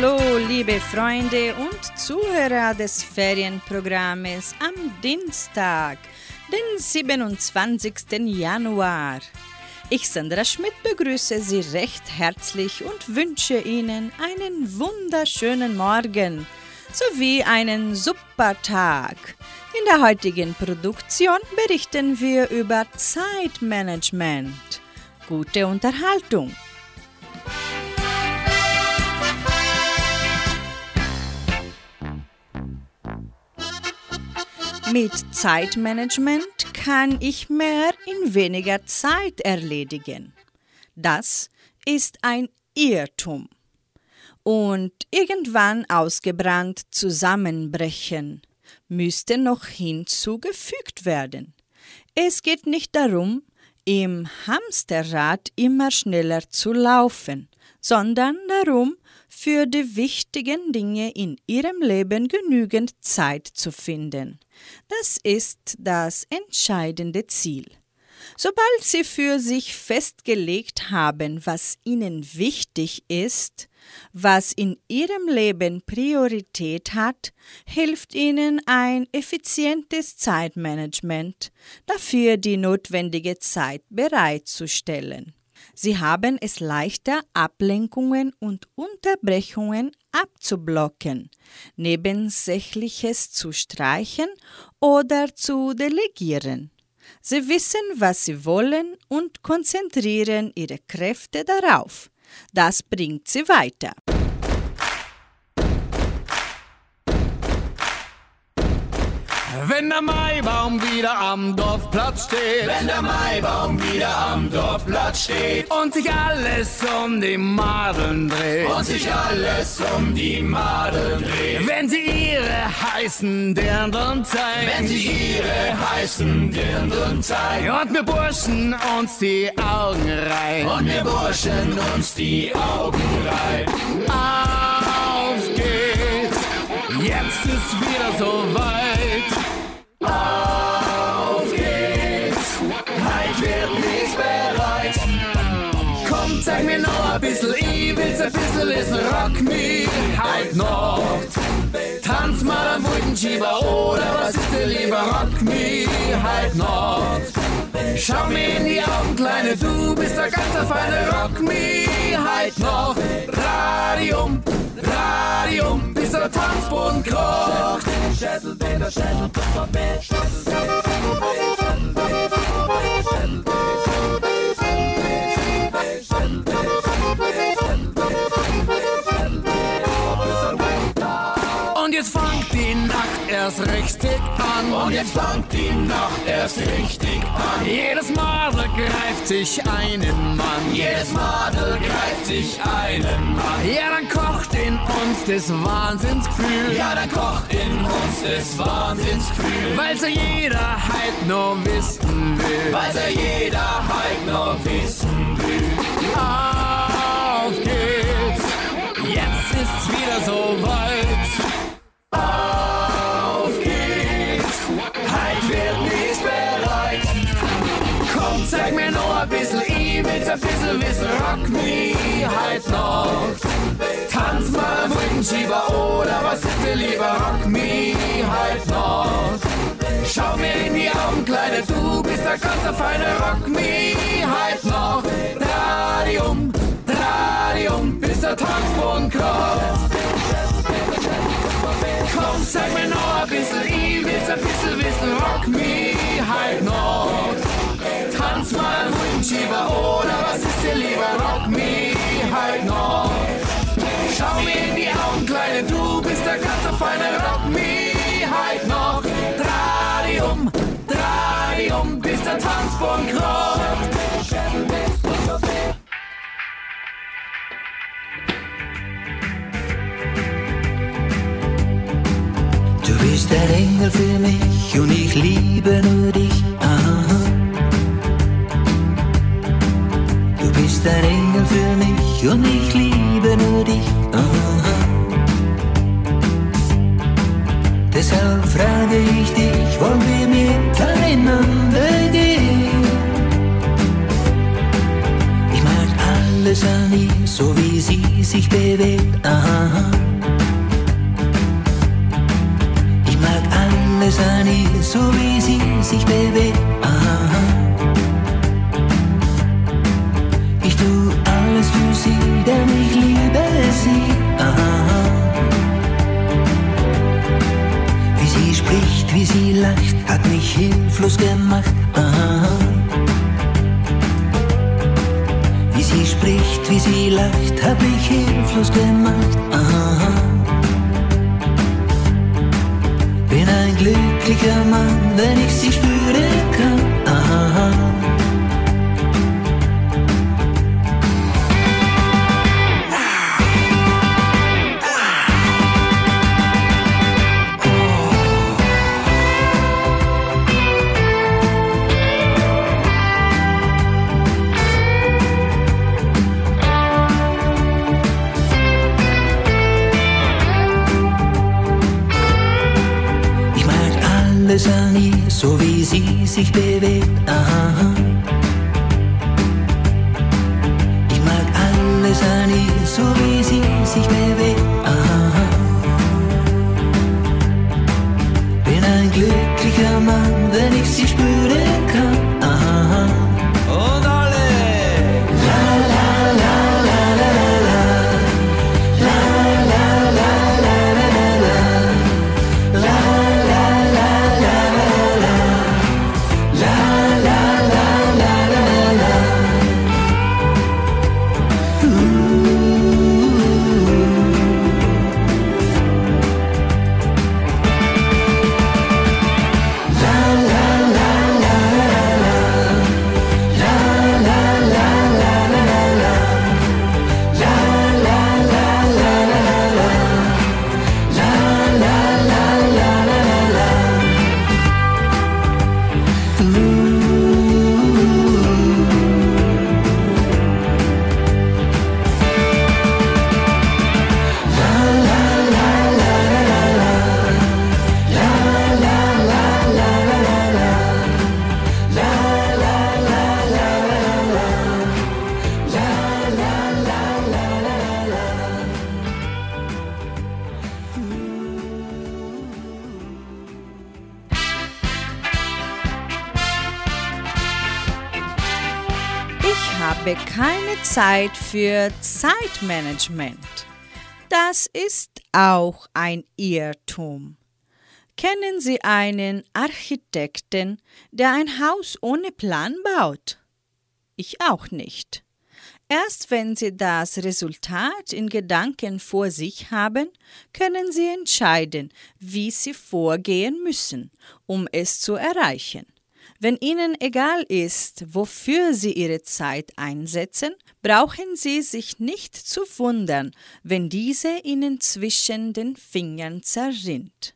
Hallo, liebe Freunde und Zuhörer des Ferienprogrammes am Dienstag, den 27. Januar. Ich, Sandra Schmidt, begrüße Sie recht herzlich und wünsche Ihnen einen wunderschönen Morgen sowie einen super Tag. In der heutigen Produktion berichten wir über Zeitmanagement. Gute Unterhaltung. Mit Zeitmanagement kann ich mehr in weniger Zeit erledigen. Das ist ein Irrtum und irgendwann ausgebrannt zusammenbrechen, müsste noch hinzugefügt werden. Es geht nicht darum, im Hamsterrad immer schneller zu laufen, sondern darum, für die wichtigen Dinge in ihrem Leben genügend Zeit zu finden. Das ist das entscheidende Ziel. Sobald Sie für sich festgelegt haben, was Ihnen wichtig ist, was in Ihrem Leben Priorität hat, hilft Ihnen ein effizientes Zeitmanagement, dafür die notwendige Zeit bereitzustellen. Sie haben es leichter, Ablenkungen und Unterbrechungen abzublocken, Nebensächliches zu streichen oder zu delegieren. Sie wissen, was sie wollen und konzentrieren ihre Kräfte darauf. Das bringt sie weiter. Wenn der Maibaum wieder am Dorfplatz steht, wenn der Maibaum wieder am Dorfplatz steht. Und sich alles um die Madeln dreht, und sich alles um die Madeln dreht, wenn sie ihre heißen Dirndln zeigen, wenn sie ihre heißen Dirndln zeigen, und wir Burschen uns die Augen reiben, und wir Burschen uns die Augen reiben. Auf geht's, jetzt ist wieder so weit. Zeig mir noch ein bisschen, ich will's ein bisschen wissen, rock me halt noch. Tanz mal am Brückenschieber oder was ist dir lieber, rock me halt noch. Schau mir in die Augen, Kleine, du bist der ganze feine Rock me halt noch. Radium, Radium, bis der Tanzboden krocht. Schädel, Peter, Schädel, Pfefferbeet, Schädel, Und jetzt fangt die Nacht erst richtig an. Und jetzt fangt die Nacht erst richtig an. Jedes Madel greift sich einen Mann. Jedes Madel greift sich einen Mann. Ja, dann kocht in uns das Wahnsinnsgefühl. Ja, dann kocht in uns das Wahnsinnsgefühl. Weil's ja jeder halt nur wissen will. Weil's ja jeder halt nur wissen will. Auf geht's, jetzt ist's wieder so weit. Auf geht's, halt wird nichts bereit. Komm, zeig mir noch ein bisschen, ich will's ein bisschen wissen. Rock me halt noch. Tanz mal am Rückenschieber oder was ist dir lieber? Rock me halt noch. Schau mir in die Augen, Kleine, du bist der ganze feine Rock me halt noch. Radium, Radium, bis der Tanzboden kommt. Komm, zeig mir noch ein bisschen, ich will's ein bisschen wissen, rock me halt noch. Tanz mal am Rückenschieber oder was ist dir lieber, rock me halt noch. Schau mir in die Augen, Kleine, du bist der ganze feine rock me halt noch. Radium, Radium, bis der Tanzboden krocht. Bist ein Engel für mich und ich liebe nur dich. Aha. Du bist ein Engel für mich und ich liebe nur dich. Aha. Deshalb frage ich dich, wollen wir miteinander gehen? Ich mag alles an ihr, so wie sie sich bewegt. Aha. Sich bewegt. Ich tu alles für sie, denn ich liebe sie. Aha. Wie sie spricht, wie sie lacht, hat mich hilflos gemacht. Aha. Wie sie spricht, wie sie lacht, hat mich hilflos gemacht. Aha. Glücklicher Mann, wenn ich sie spüren kann. Aha. Habe keine Zeit für Zeitmanagement. Das ist auch ein Irrtum. Kennen Sie einen Architekten, der ein Haus ohne Plan baut? Ich auch nicht. Erst wenn Sie das Resultat in Gedanken vor sich haben, können Sie entscheiden, wie Sie vorgehen müssen, um es zu erreichen. Wenn Ihnen egal ist, wofür Sie Ihre Zeit einsetzen, brauchen Sie sich nicht zu wundern, wenn diese Ihnen zwischen den Fingern zerrinnt.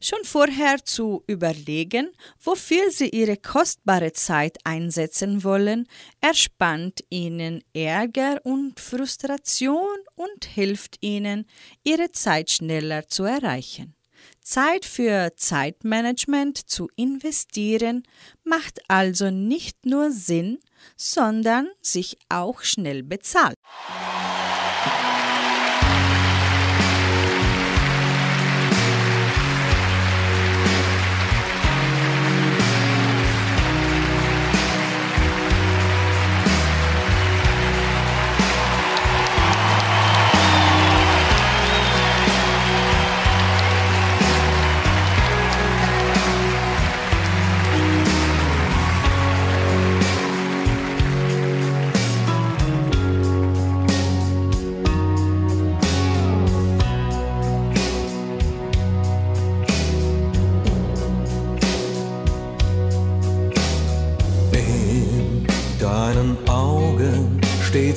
Schon vorher zu überlegen, wofür Sie Ihre kostbare Zeit einsetzen wollen, erspannt Ihnen Ärger und Frustration und hilft Ihnen, Ihre Zeit schneller zu erreichen. Zeit für Zeitmanagement zu investieren macht also nicht nur Sinn, sondern sich auch schnell bezahlt.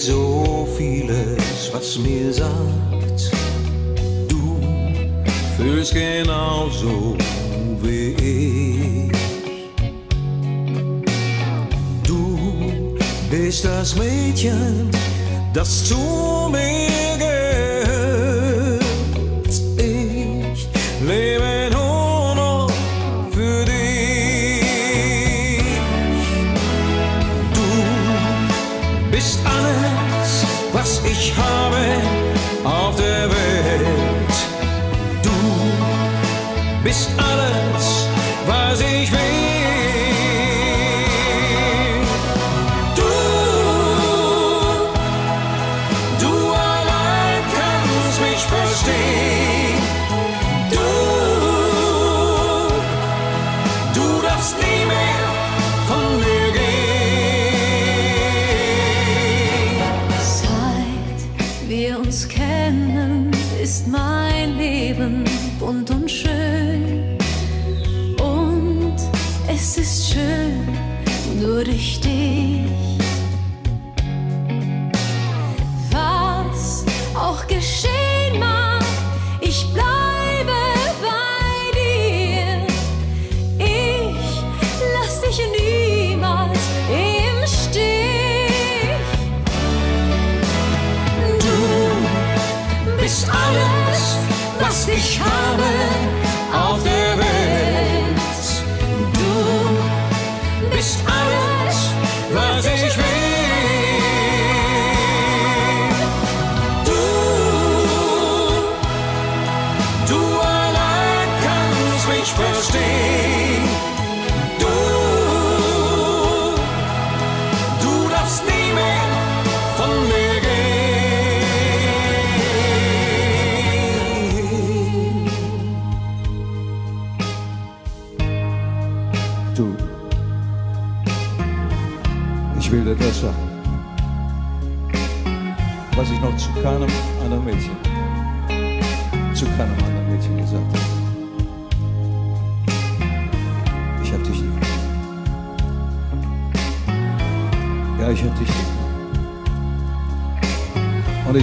So vieles, was mir sagt. Du fühlst genauso wie ich. Du bist das Mädchen, das zu mir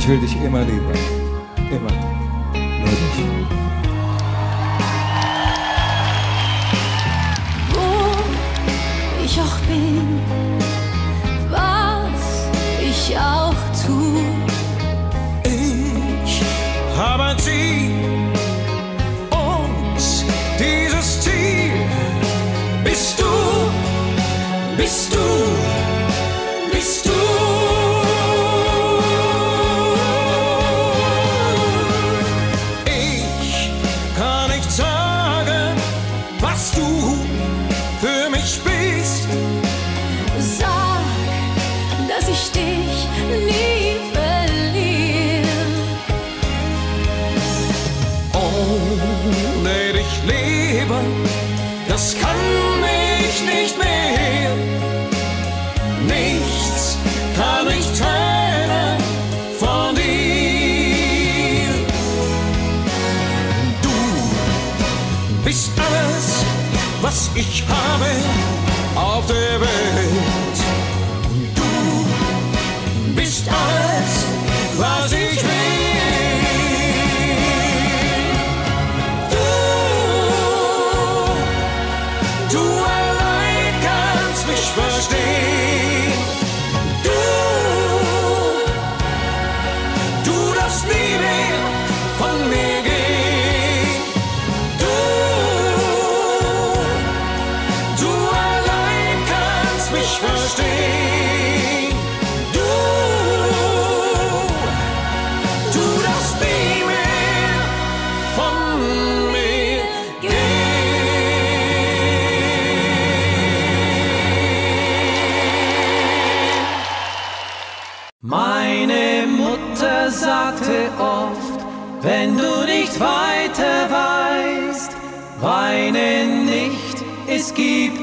will dich immer lieber. Nashville.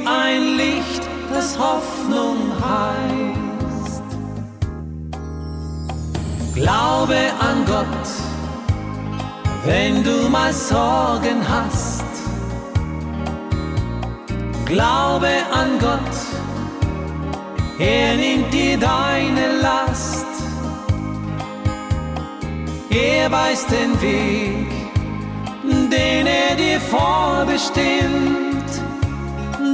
ein Licht, das Hoffnung heißt. Glaube an Gott, wenn du mal Sorgen hast. Glaube an Gott, er nimmt dir deine Last. Er weiß den Weg, den er dir vorbestimmt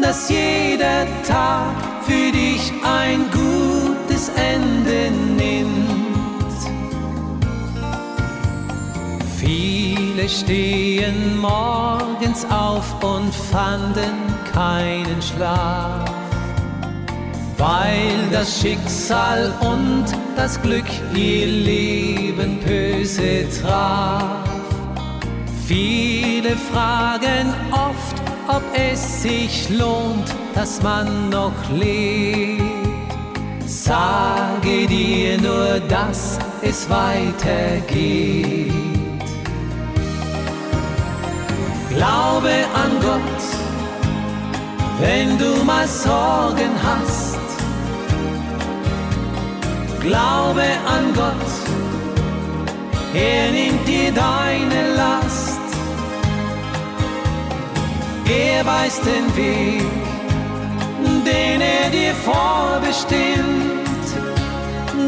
dass jeder Tag für dich ein gutes Ende nimmt. Viele stehen morgens auf und fanden keinen Schlaf, weil das Schicksal und das Glück ihr Leben böse traf. Viele fragen oft, ob es sich lohnt, dass man noch lebt. Sage dir nur, dass es weitergeht. Glaube an Gott, wenn du mal Sorgen hast. Glaube an Gott, er nimmt dir deine Last. Er weiß den Weg, den er dir vorbestimmt,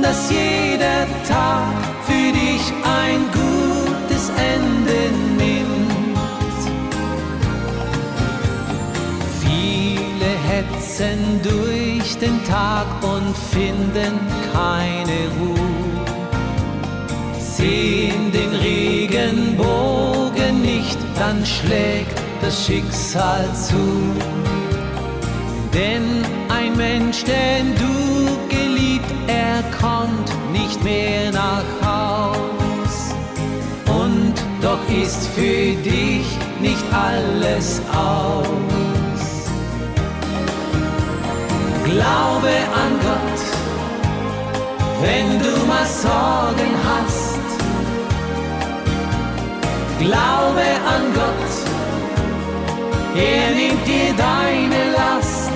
dass jeder Tag für dich ein gutes Ende nimmt. Viele hetzen durch den Tag und finden keine Ruhe, sehen den Regenbogen nicht, dann schlägt das Schicksal zu. Denn ein Mensch, den du geliebt, er kommt nicht mehr nach Haus. Und doch ist für dich nicht alles aus. Glaube an Gott, wenn du mal Sorgen hast. Glaube an Gott, er nimmt dir deine Last.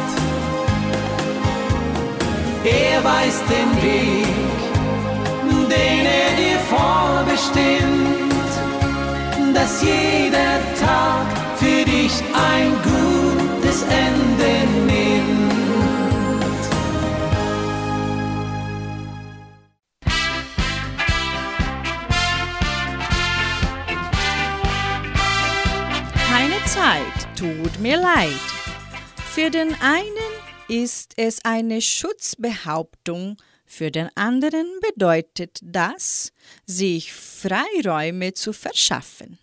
Er weiß den Weg, den er dir vorbestimmt, dass jeder Tag für dich ein gutes Ende nimmt. Keine Zeit, tut mir leid. Für den einen ist es eine Schutzbehauptung, für den anderen bedeutet das, sich Freiräume zu verschaffen.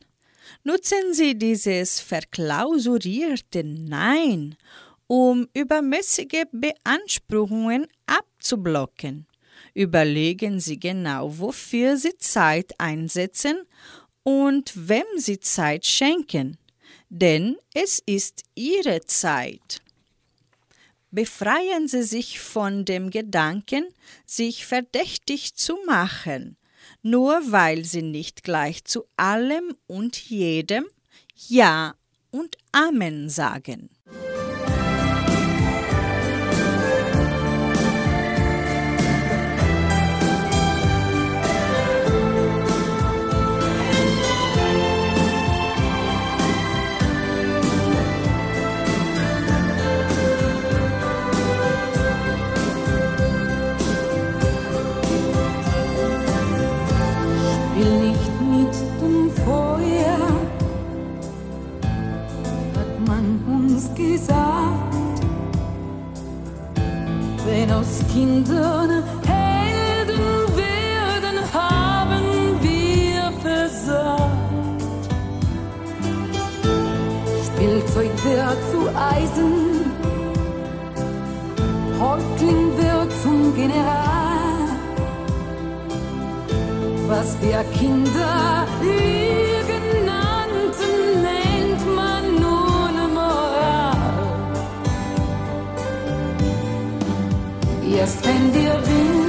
Nutzen Sie dieses verklausurierte Nein, um übermäßige Beanspruchungen abzublocken. Überlegen Sie genau, wofür Sie Zeit einsetzen und wem Sie Zeit schenken, denn es ist Ihre Zeit. Befreien Sie sich von dem Gedanken, sich verdächtig zu machen, nur weil Sie nicht gleich zu allem und jedem Ja und Amen sagen. Uns gesagt. Wenn aus Kindern Helden werden, haben wir versagt. Spielzeug wird zu Eisen, Häuptling wird zum General was wir Kinder Lügen Erst wenn der Wind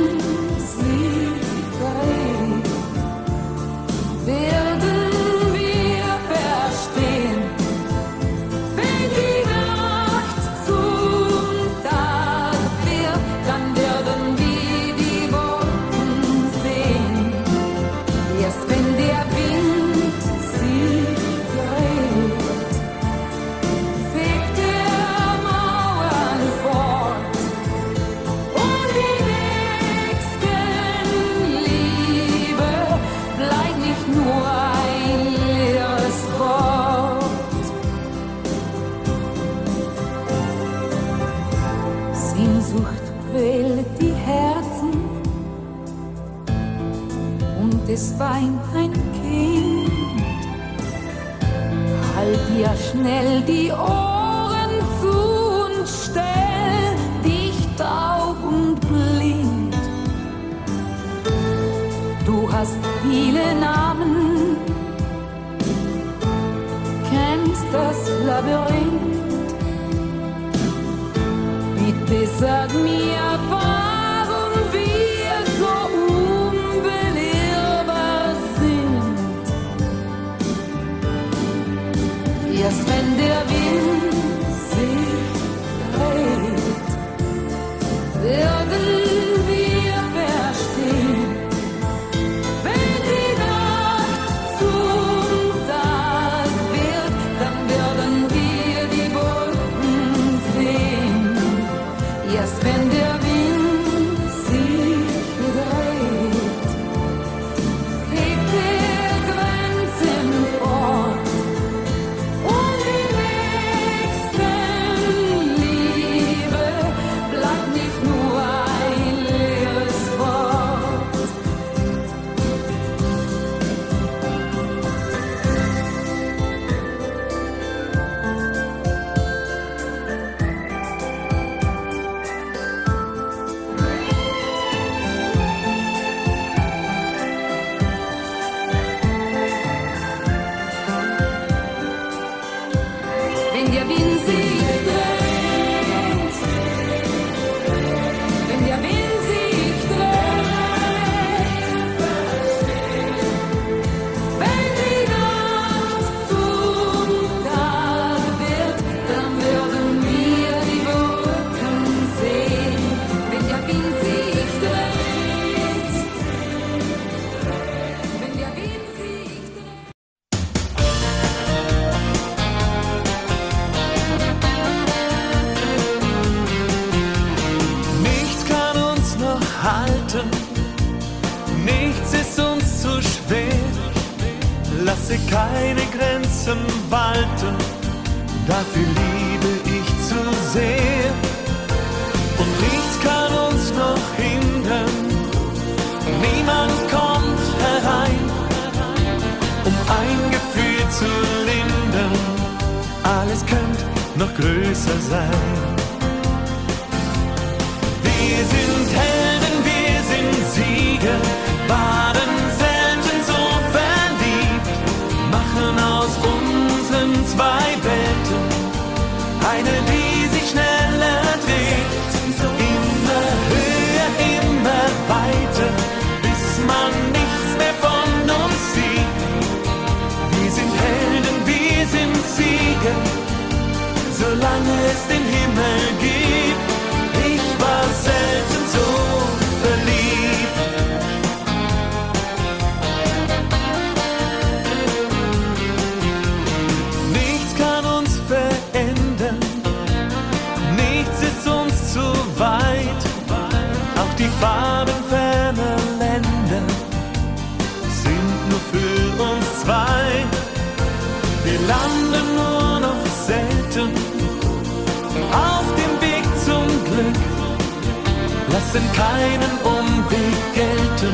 müssen keinen Umweg gelten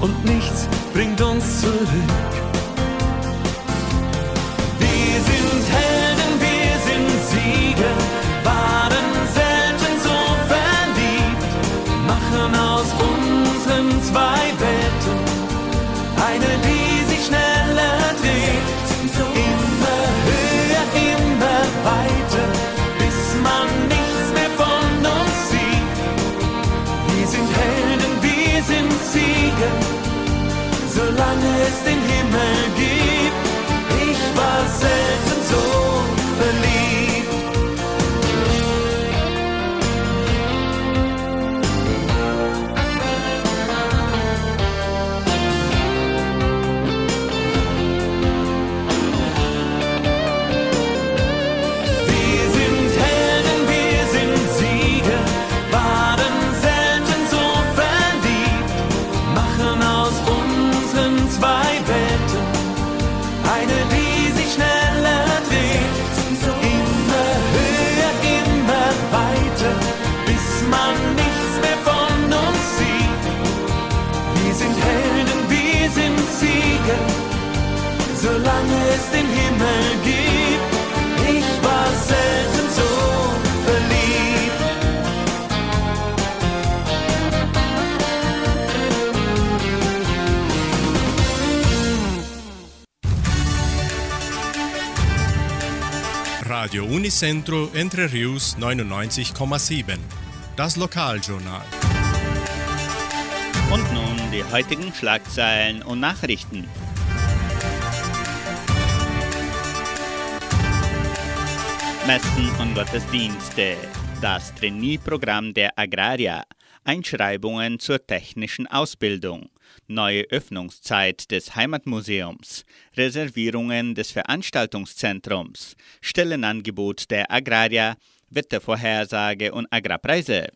und nichts bringt uns zurück. Radio Unicentro Entre Rius 99,7. Das Lokaljournal. Und nun die heutigen Schlagzeilen und Nachrichten. Messen und Gottesdienste. Das Trainee-Programm der Agraria. Einschreibungen zur technischen Ausbildung neue Öffnungszeit des Heimatmuseums, Reservierungen des Veranstaltungszentrums, Stellenangebot der Agraria, Wettervorhersage und Agrarpreise.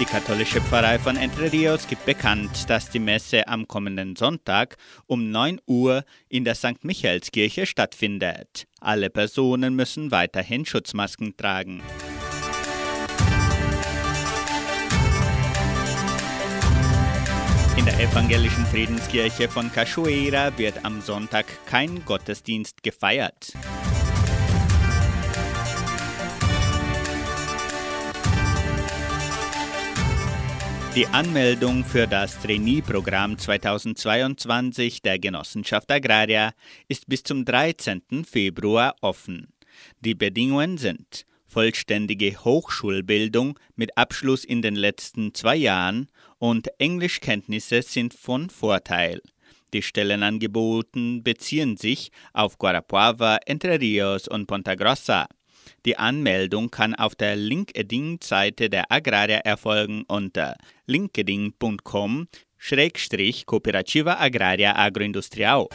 Die katholische Pfarrei von Entre Rios gibt bekannt, dass die Messe am kommenden Sonntag um 9 Uhr in der St. Michaelskirche stattfindet. Alle Personen müssen weiterhin Schutzmasken tragen. In der evangelischen Friedenskirche von Cachoeira wird am Sonntag kein Gottesdienst gefeiert. Die Anmeldung für das Trainee-Programm 2022 der Genossenschaft Agraria ist bis zum 13. Februar offen. Die Bedingungen sind vollständige Hochschulbildung mit Abschluss in den letzten zwei Jahren und Englischkenntnisse sind von Vorteil. Die Stellenangeboten beziehen sich auf Guarapuava, Entre Rios und Ponta Grossa. Die Anmeldung kann auf der LinkedIn-Seite der Agraria erfolgen unter linkedin.com Cooperativa Agraria Agroindustrial.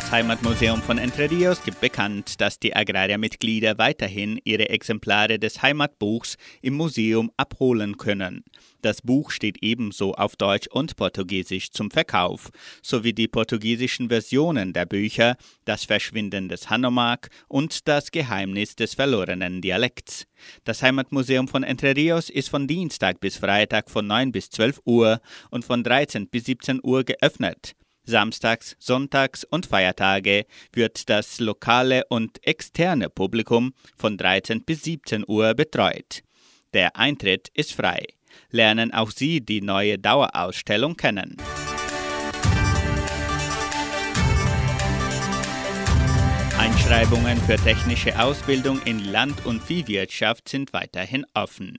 Das Heimatmuseum von Entre Rios gibt bekannt, dass die Agraria-Mitglieder weiterhin ihre Exemplare des Heimatbuchs im Museum abholen können. Das Buch steht ebenso auf Deutsch und Portugiesisch zum Verkauf, sowie die portugiesischen Versionen der Bücher Das Verschwinden des Hanomag und Das Geheimnis des verlorenen Dialekts. Das Heimatmuseum von Entre Rios ist von Dienstag bis Freitag von 9 bis 12 Uhr und von 13 bis 17 Uhr geöffnet. Samstags, Sonntags und Feiertage wird das lokale und externe Publikum von 13 bis 17 Uhr betreut. Der Eintritt ist frei. Lernen auch Sie die neue Dauerausstellung kennen. Einschreibungen für technische Ausbildung in Land- und Viehwirtschaft sind weiterhin offen.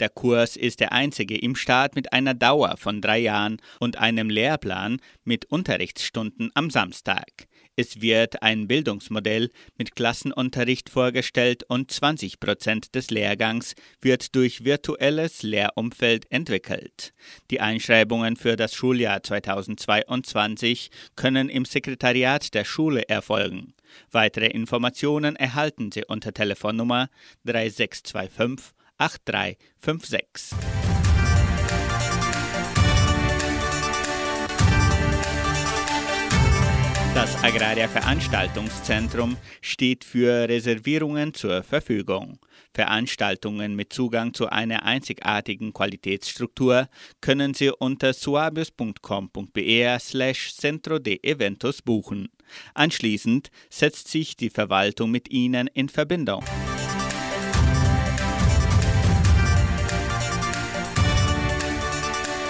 Der Kurs ist der einzige im Staat mit einer Dauer von drei Jahren und einem Lehrplan mit Unterrichtsstunden am Samstag. Es wird ein Bildungsmodell mit Klassenunterricht vorgestellt und 20 Prozent des Lehrgangs wird durch virtuelles Lehrumfeld entwickelt. Die Einschreibungen für das Schuljahr 2022 können im Sekretariat der Schule erfolgen. Weitere Informationen erhalten Sie unter Telefonnummer 3625 8356. Das Agraria Veranstaltungszentrum steht für Reservierungen zur Verfügung. Veranstaltungen mit Zugang zu einer einzigartigen Qualitätsstruktur können Sie unter suabius.com.br slash centro de eventos buchen. Anschließend setzt sich die Verwaltung mit Ihnen in Verbindung.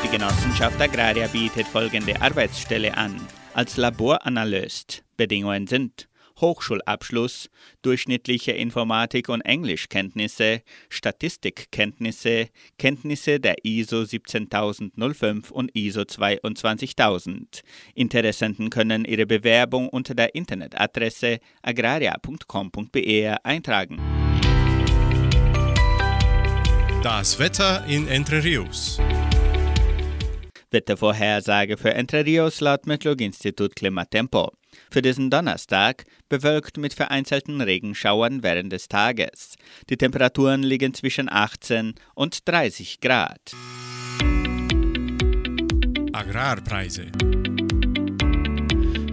Die Genossenschaft Agraria bietet folgende Arbeitsstelle an. Als Laboranalyst. Bedingungen sind Hochschulabschluss, durchschnittliche Informatik- und Englischkenntnisse, Statistikkenntnisse, Kenntnisse der ISO 17005 und ISO 22000. Interessenten können ihre Bewerbung unter der Internetadresse agraria.com.br eintragen. Das Wetter in Entre Rios. Wettervorhersage für Entre Rios laut Metlog-Institut Klimatempo. Für diesen Donnerstag bewölkt mit vereinzelten Regenschauern während des Tages. Die Temperaturen liegen zwischen 18 und 30 Grad. Agrarpreise.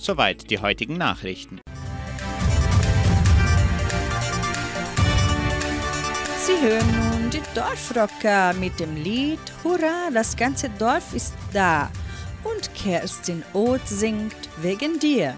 Soweit die heutigen Nachrichten. Sie hören nun die Dorfrocker mit dem Lied Hurra, das ganze Dorf ist da. Und Kerstin Oth singt Wegen dir.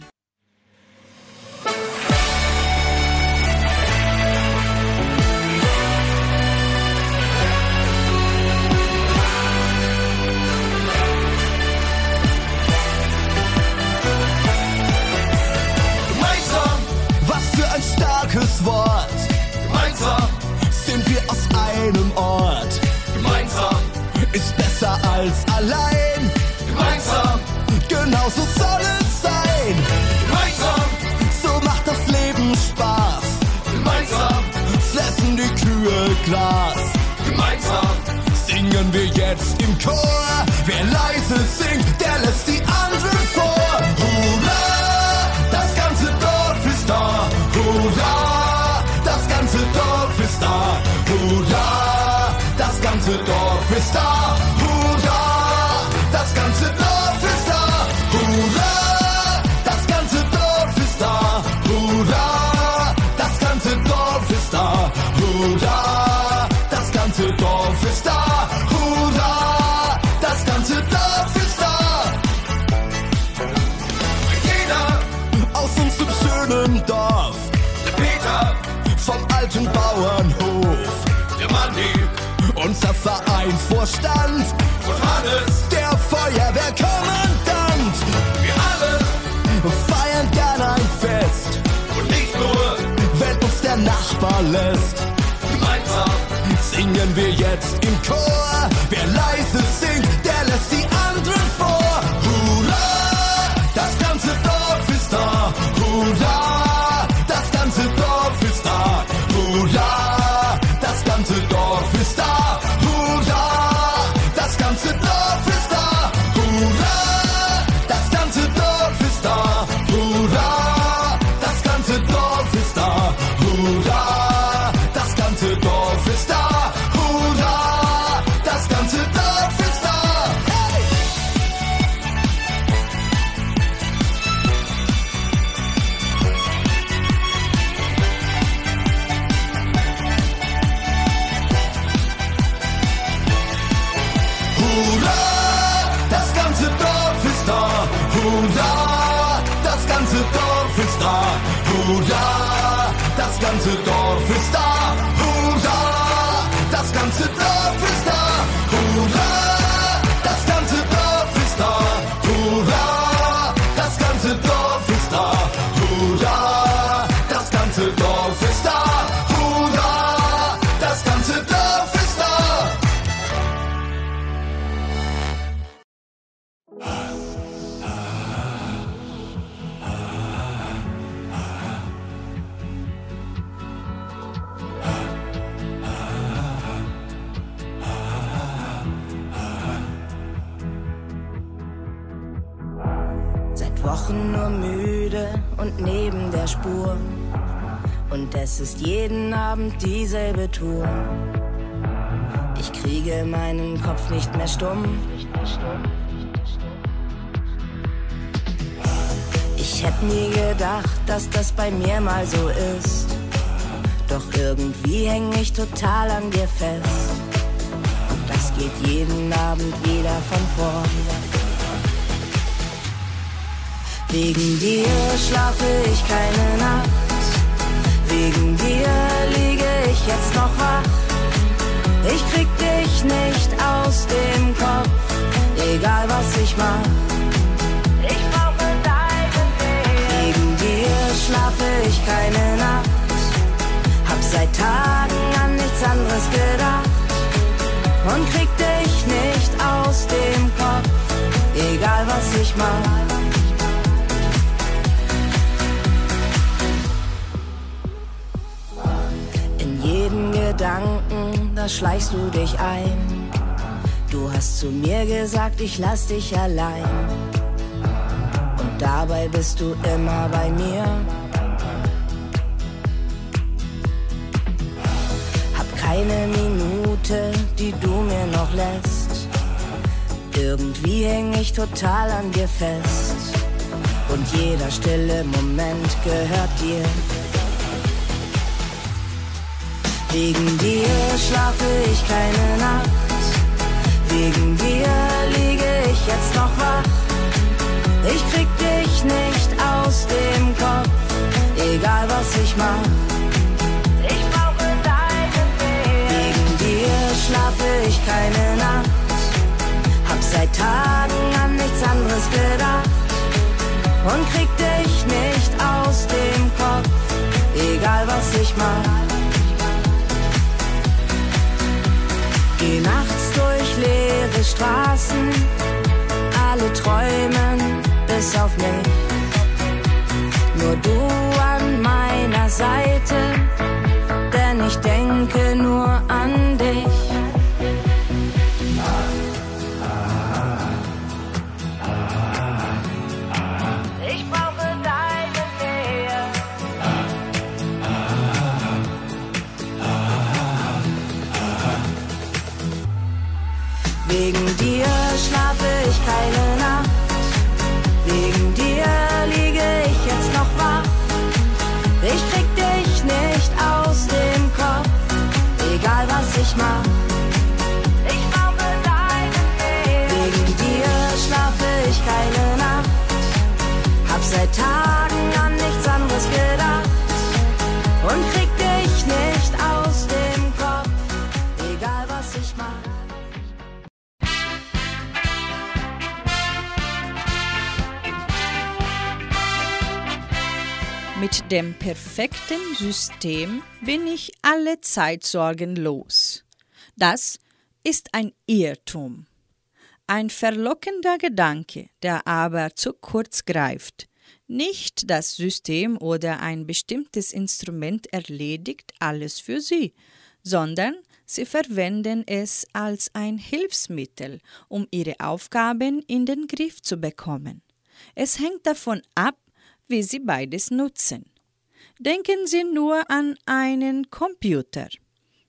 Allein. Gemeinsam, Genau so soll es sein. gemeinsam, So macht das Leben Spaß. gemeinsam, Fressen die Kühe Glas. gemeinsam. Singen wir jetzt im Chor. Wer leise singt, der lässt die anderen vor. Hurra, das ganze Dorf ist da. Hurra, das ganze Dorf ist da. Hurra, das ganze Dorf Unser Vereinsvorstand, und Hannes, der Feuerwehrkommandant. wir alle Feiern gern ein Fest, und nicht nur wenn uns der Nachbar lässt. gemeinsam, Singen wir jetzt im Chor. Wer leise singt, dieselbe Tour. Ich kriege meinen Kopf nicht mehr stumm. Ich hätte nie gedacht, dass das bei mir mal so ist. Doch irgendwie häng ich total an dir fest. Und das geht jeden Abend wieder von vorn. Wegen dir schlafe ich keine Nacht. Wegen dir liege ich jetzt noch wach. Ich krieg dich nicht aus dem Kopf, egal was ich mach. Ich brauche deinen Weg. Wegen dir schlafe ich keine Nacht. Hab seit Tagen an nichts anderes gedacht. Und krieg dich nicht aus dem Kopf, egal was ich mach. Gedanken, da schleichst du dich ein. Du hast zu mir gesagt, ich lass dich allein. Und dabei bist du immer bei mir. Hab keine Minute, die du mir noch lässt. Irgendwie häng ich total an dir fest. Und jeder stille Moment gehört dir. Wegen dir schlafe ich keine Nacht. Wegen dir liege ich jetzt noch wach. Ich krieg dich nicht aus dem Kopf, egal was ich mach. Ich brauche deinen Weg. Wegen dir schlafe ich keine Nacht. Hab seit Tagen an nichts anderes gedacht. Und krieg dich nicht aus dem Kopf, egal was ich mach. Geh nachts durch leere Straßen, alle träumen bis auf mich. Nur du an meiner Seite, denn ich denke nur an dich. Ich keine Nacht. Wegen dir liege ich jetzt noch wach. Ich krieg dich nicht aus dem Kopf, egal was ich mach. Ich brauche deine Nähe. Wegen dir schlafe ich keine Nacht. Hab seit Tagen dem perfekten System bin ich alle Zeit sorgenlos. Das ist ein Irrtum. Ein verlockender Gedanke, der aber zu kurz greift. Nicht das System oder ein bestimmtes Instrument erledigt alles für Sie, sondern Sie verwenden es als ein Hilfsmittel, um Ihre Aufgaben in den Griff zu bekommen. Es hängt davon ab, wie Sie beides nutzen. Denken Sie nur an einen Computer.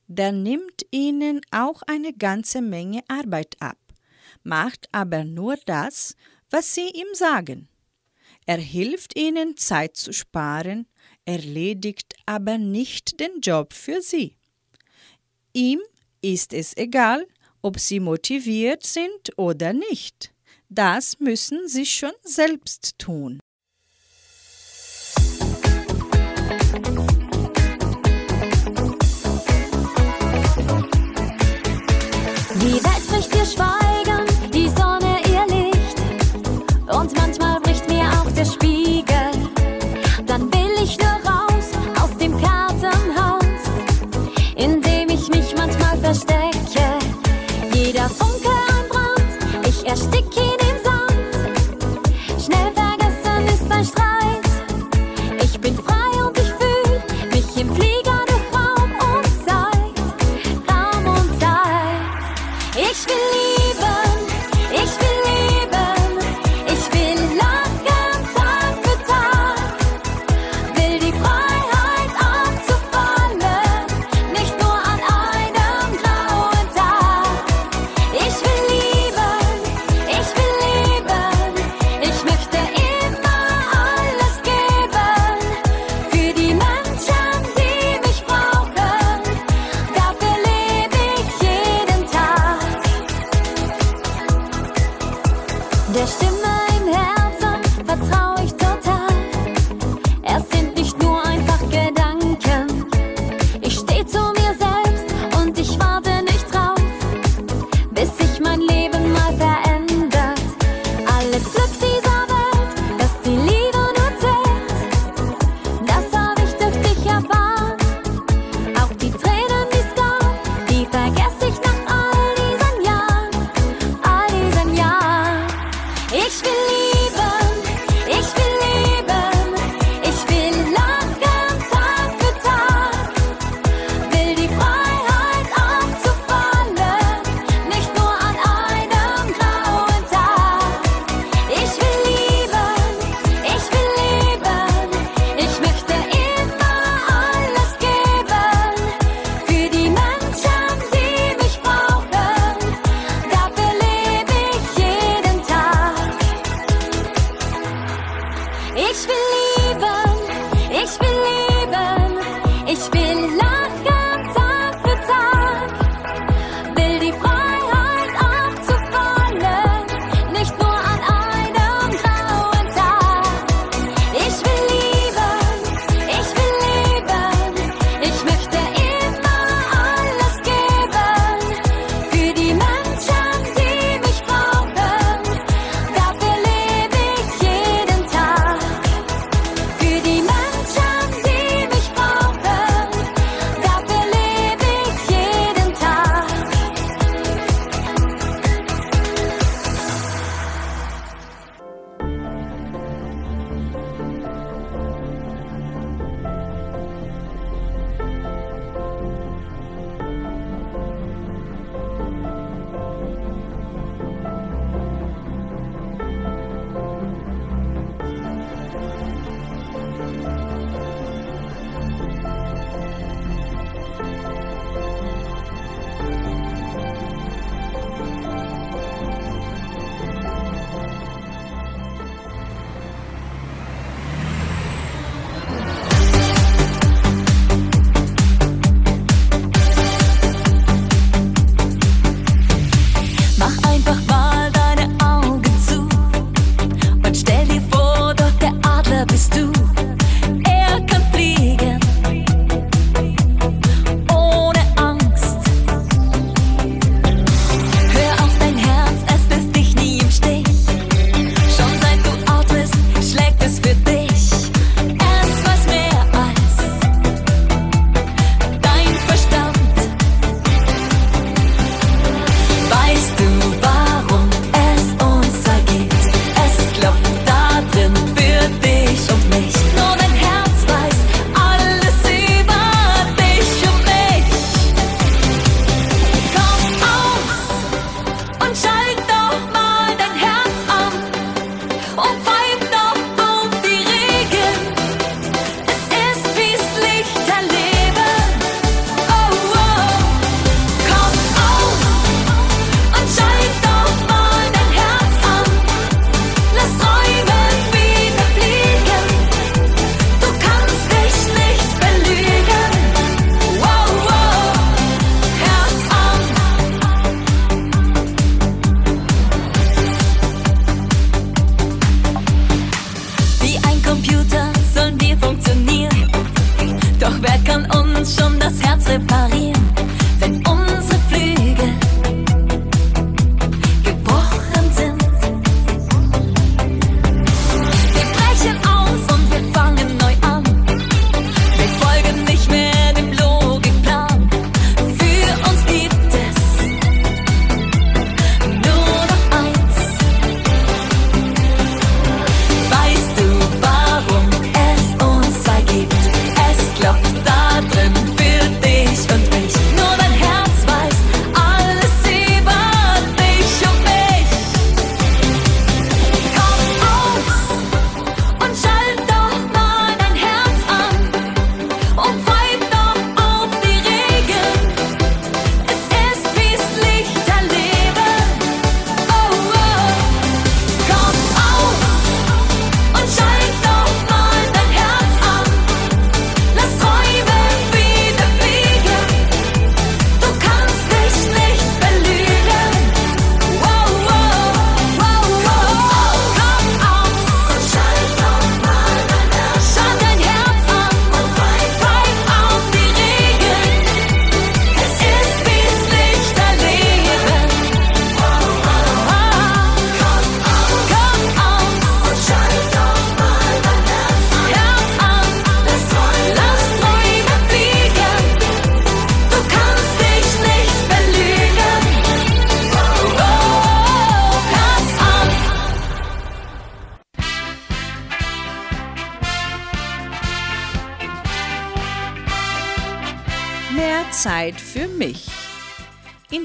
Der nimmt Ihnen auch eine ganze Menge Arbeit ab, macht aber nur das, was Sie ihm sagen. Er hilft Ihnen Zeit zu sparen, erledigt aber nicht den Job für Sie. Ihm ist es egal, ob Sie motiviert sind oder nicht. Das müssen Sie schon selbst tun. Welt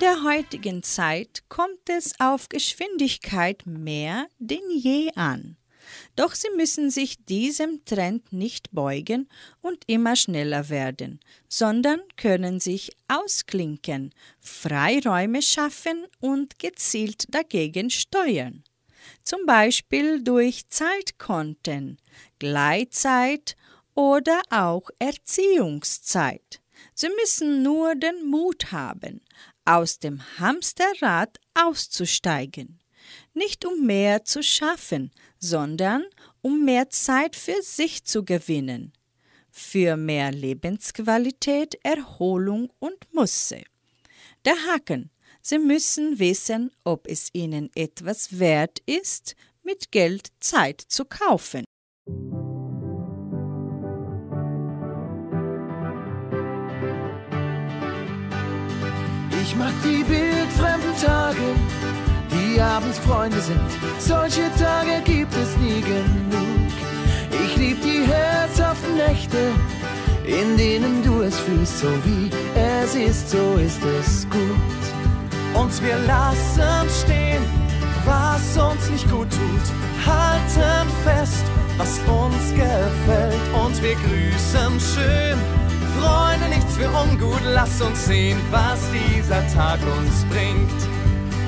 der heutigen Zeit kommt es auf Geschwindigkeit mehr denn je an. Doch sie müssen sich diesem Trend nicht beugen und immer schneller werden, sondern können sich ausklinken, Freiräume schaffen und gezielt dagegen steuern. Zum Beispiel durch Zeitkonten, Gleitzeit oder auch Erziehungszeit. Sie müssen nur den Mut haben, aus dem Hamsterrad auszusteigen. Nicht um mehr zu schaffen, sondern um mehr Zeit für sich zu gewinnen. Für mehr Lebensqualität, Erholung und Musse. Der Haken. Sie müssen wissen, ob es Ihnen etwas wert ist, mit Geld Zeit zu kaufen. Mag die wildfremden Tage, die abends Freunde sind. Solche Tage gibt es nie genug. Ich lieb die herzhaften Nächte, in denen du es fühlst, so wie es ist, so ist es gut. Und wir lassen stehen, was uns nicht gut tut, halten fest, was uns gefällt und wir grüßen schön Freunde, nichts für ungut, lass uns sehen, was dieser Tag uns bringt.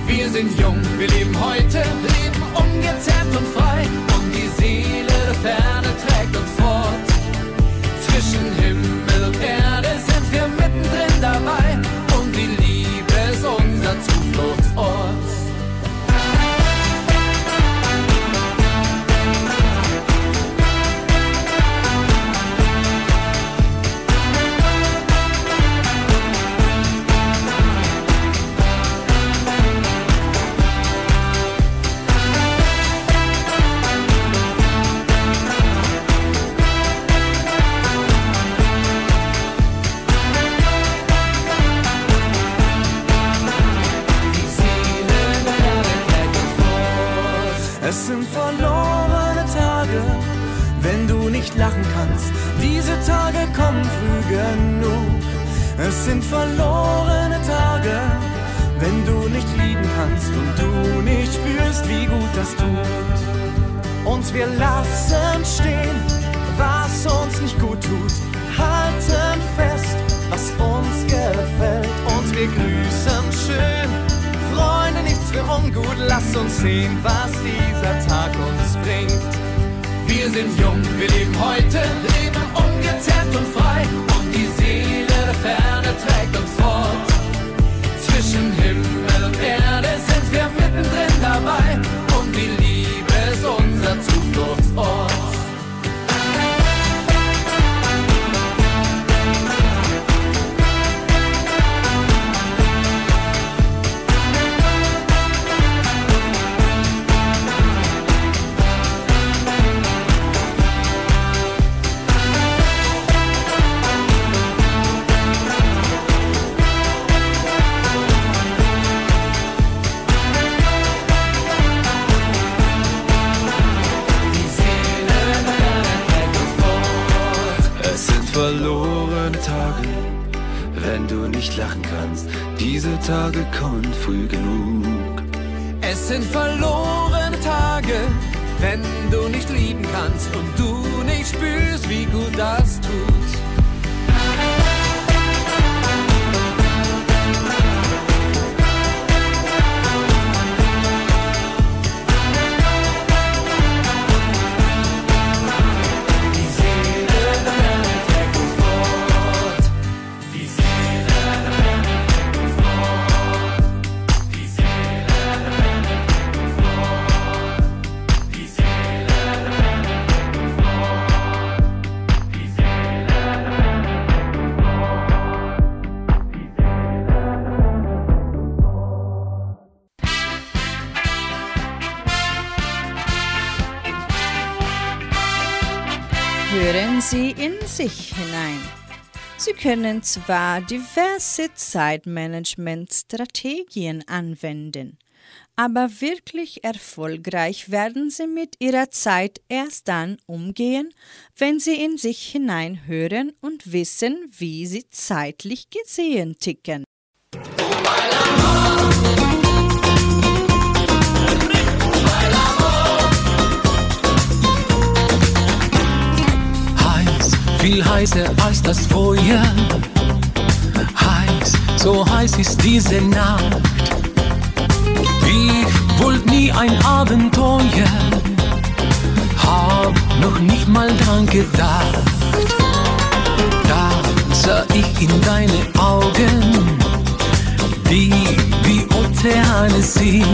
Wir sind jung, wir leben heute, leben ungezerrt und frei und die Seele der Ferne trägt uns fort. Zwischen Himmel und Erde sind wir mittendrin dabei Diese Tage kommen früh genug. Es sind verlorene Tage, wenn du nicht lieben kannst und du nicht spürst, wie gut das tut. Und wir lassen stehen, was uns nicht gut tut, halten fest, was uns gefällt und wir grüßen schön. Freunde, nichts für ungut, lass uns sehen, was dieser Tag uns bringt. Wir sind jung, wir leben heute, leben ungezerrt und frei und die Seele der Ferne trägt uns fort. Zwischen Himmel und Erde sind wir mittendrin dabei und die Liebe ist unser Zufluchtsort. Tage kommen früh genug. Es sind verlorene Tage, wenn du nicht lieben kannst und du Sie können zwar diverse Zeitmanagement-Strategien anwenden, aber wirklich erfolgreich werden Sie mit Ihrer Zeit erst dann umgehen, wenn Sie in sich hineinhören und wissen, wie Sie zeitlich gesehen ticken. Heiß, viel heißer als das Feuer. Heiß, so heiß ist diese Nacht. Ich wollt nie ein Abenteuer, hab noch nicht mal dran gedacht. Da sah ich in deine Augen, die wie Ozeane sind.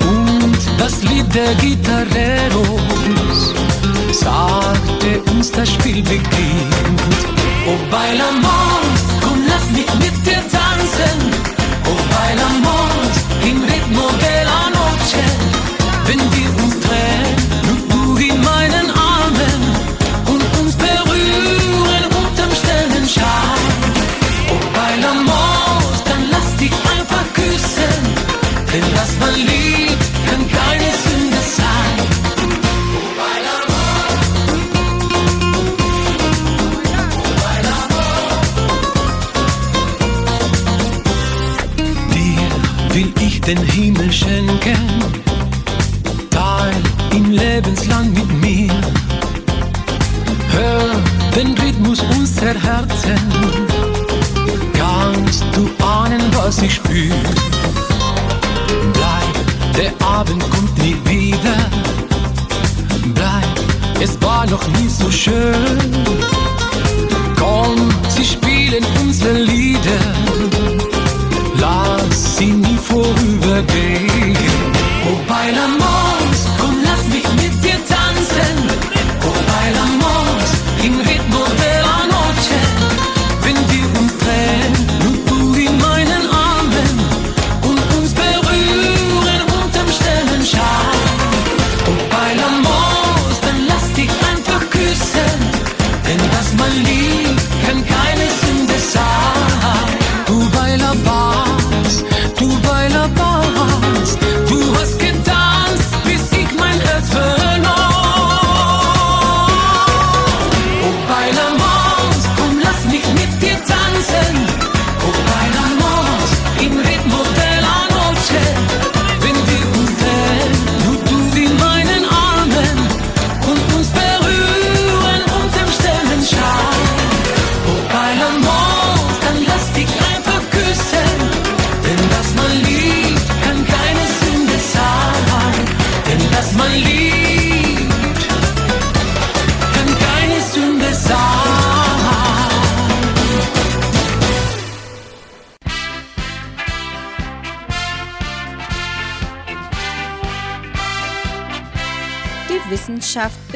Und das Lied der Gitarreros sagte uns, das Spiel beginnt. Oh bailamos, komm lass mich mit dir tanzen. Oh bailamos, im ritmo de la noche. Wenn wir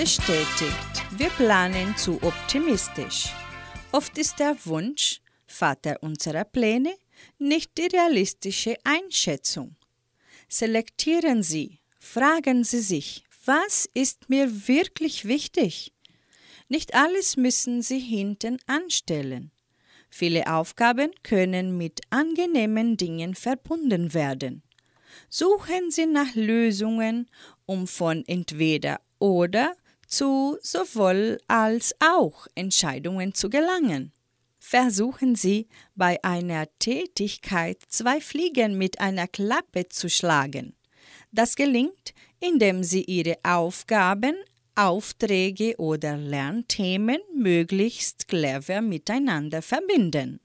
bestätigt, wir planen zu optimistisch. Oft ist der Wunsch, Vater unserer Pläne, nicht die realistische Einschätzung. Selektieren Sie, fragen Sie sich, was ist mir wirklich wichtig? Nicht alles müssen Sie hinten anstellen. Viele Aufgaben können mit angenehmen Dingen verbunden werden. Suchen Sie nach Lösungen, um von entweder oder zu sowohl als auch Entscheidungen zu gelangen. Versuchen Sie bei einer Tätigkeit zwei Fliegen mit einer Klappe zu schlagen. Das gelingt, indem Sie Ihre Aufgaben, Aufträge oder Lernthemen möglichst clever miteinander verbinden.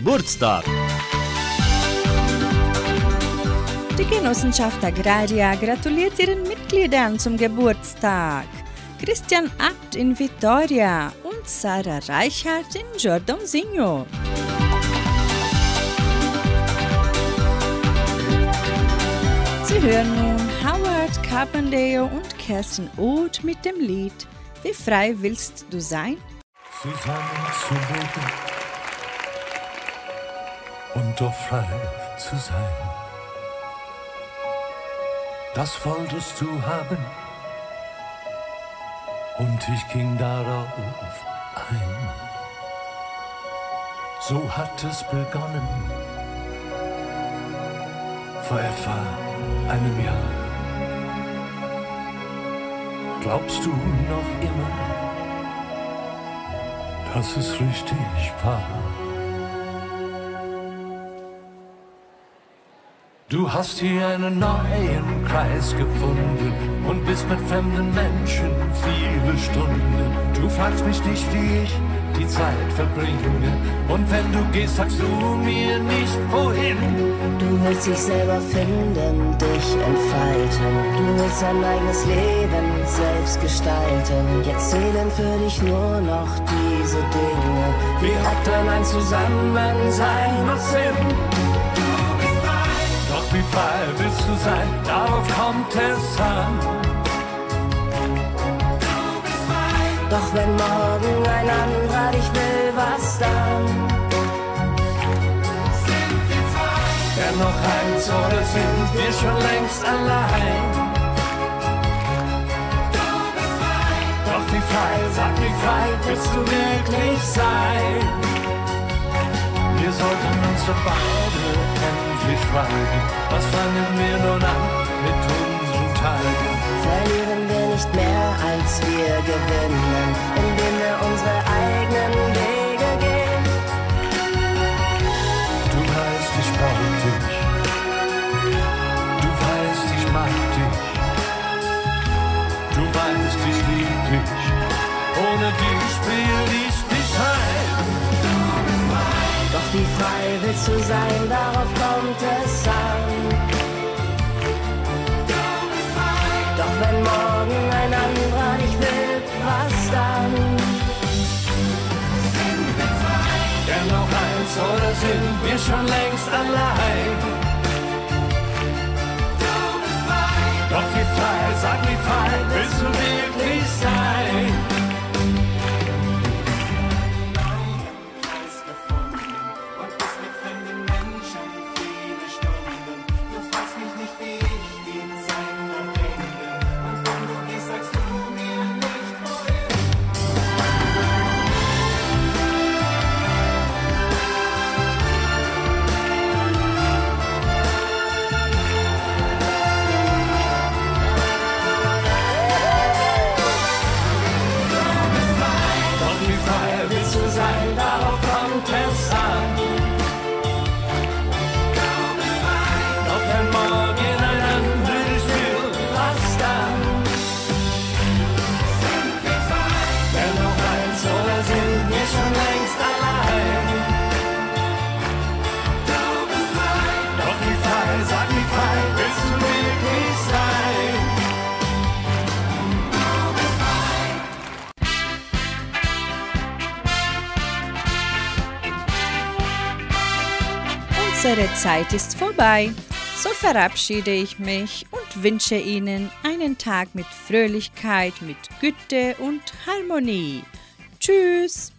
Geburtstag. Die Genossenschaft Agraria gratuliert ihren Mitgliedern zum Geburtstag. Christian Abt in Vitoria und Sarah Reichert in Jordãozinho. Sie hören nun Howard Carpendale und Kerstin Oth mit dem Lied Wie frei willst du sein? Zusammen zu doch frei zu sein. Das wolltest du haben und ich ging darauf ein. So hat es begonnen vor etwa einem Jahr. Glaubst du noch immer, dass es richtig war? Du hast hier einen neuen Kreis gefunden und bist mit fremden Menschen viele Stunden. Du fragst mich nicht, wie ich die Zeit verbringe. Und wenn du gehst, sagst du mir nicht wohin. Du willst dich selber finden, dich entfalten. Du willst dein eigenes Leben selbst gestalten. Jetzt zählen für dich nur noch diese Dinge. Wie hat denn ein Zusammensein noch Sinn? Frei willst du sein, darauf kommt es an. Doch wenn morgen ein anderer dich will, was dann? Wer noch eins oder sind wir schon längst allein? Doch wie frei, sag wie frei willst du wirklich sein? Wir sollten uns doch fragen, was fangen wir nun an mit unseren Tagen? Verlieren wir nicht mehr, als wir gewinnen, indem wie frei willst du sein, darauf kommt es an. Doch wenn morgen ein anderer dich will, was dann? Denn noch eins oder sind wir schon längst allein? Doch wie frei, sag wie frei willst du wirklich sein? Unsere Zeit ist vorbei. So verabschiede ich mich und wünsche Ihnen einen Tag mit Fröhlichkeit, mit Güte und Harmonie. Tschüss!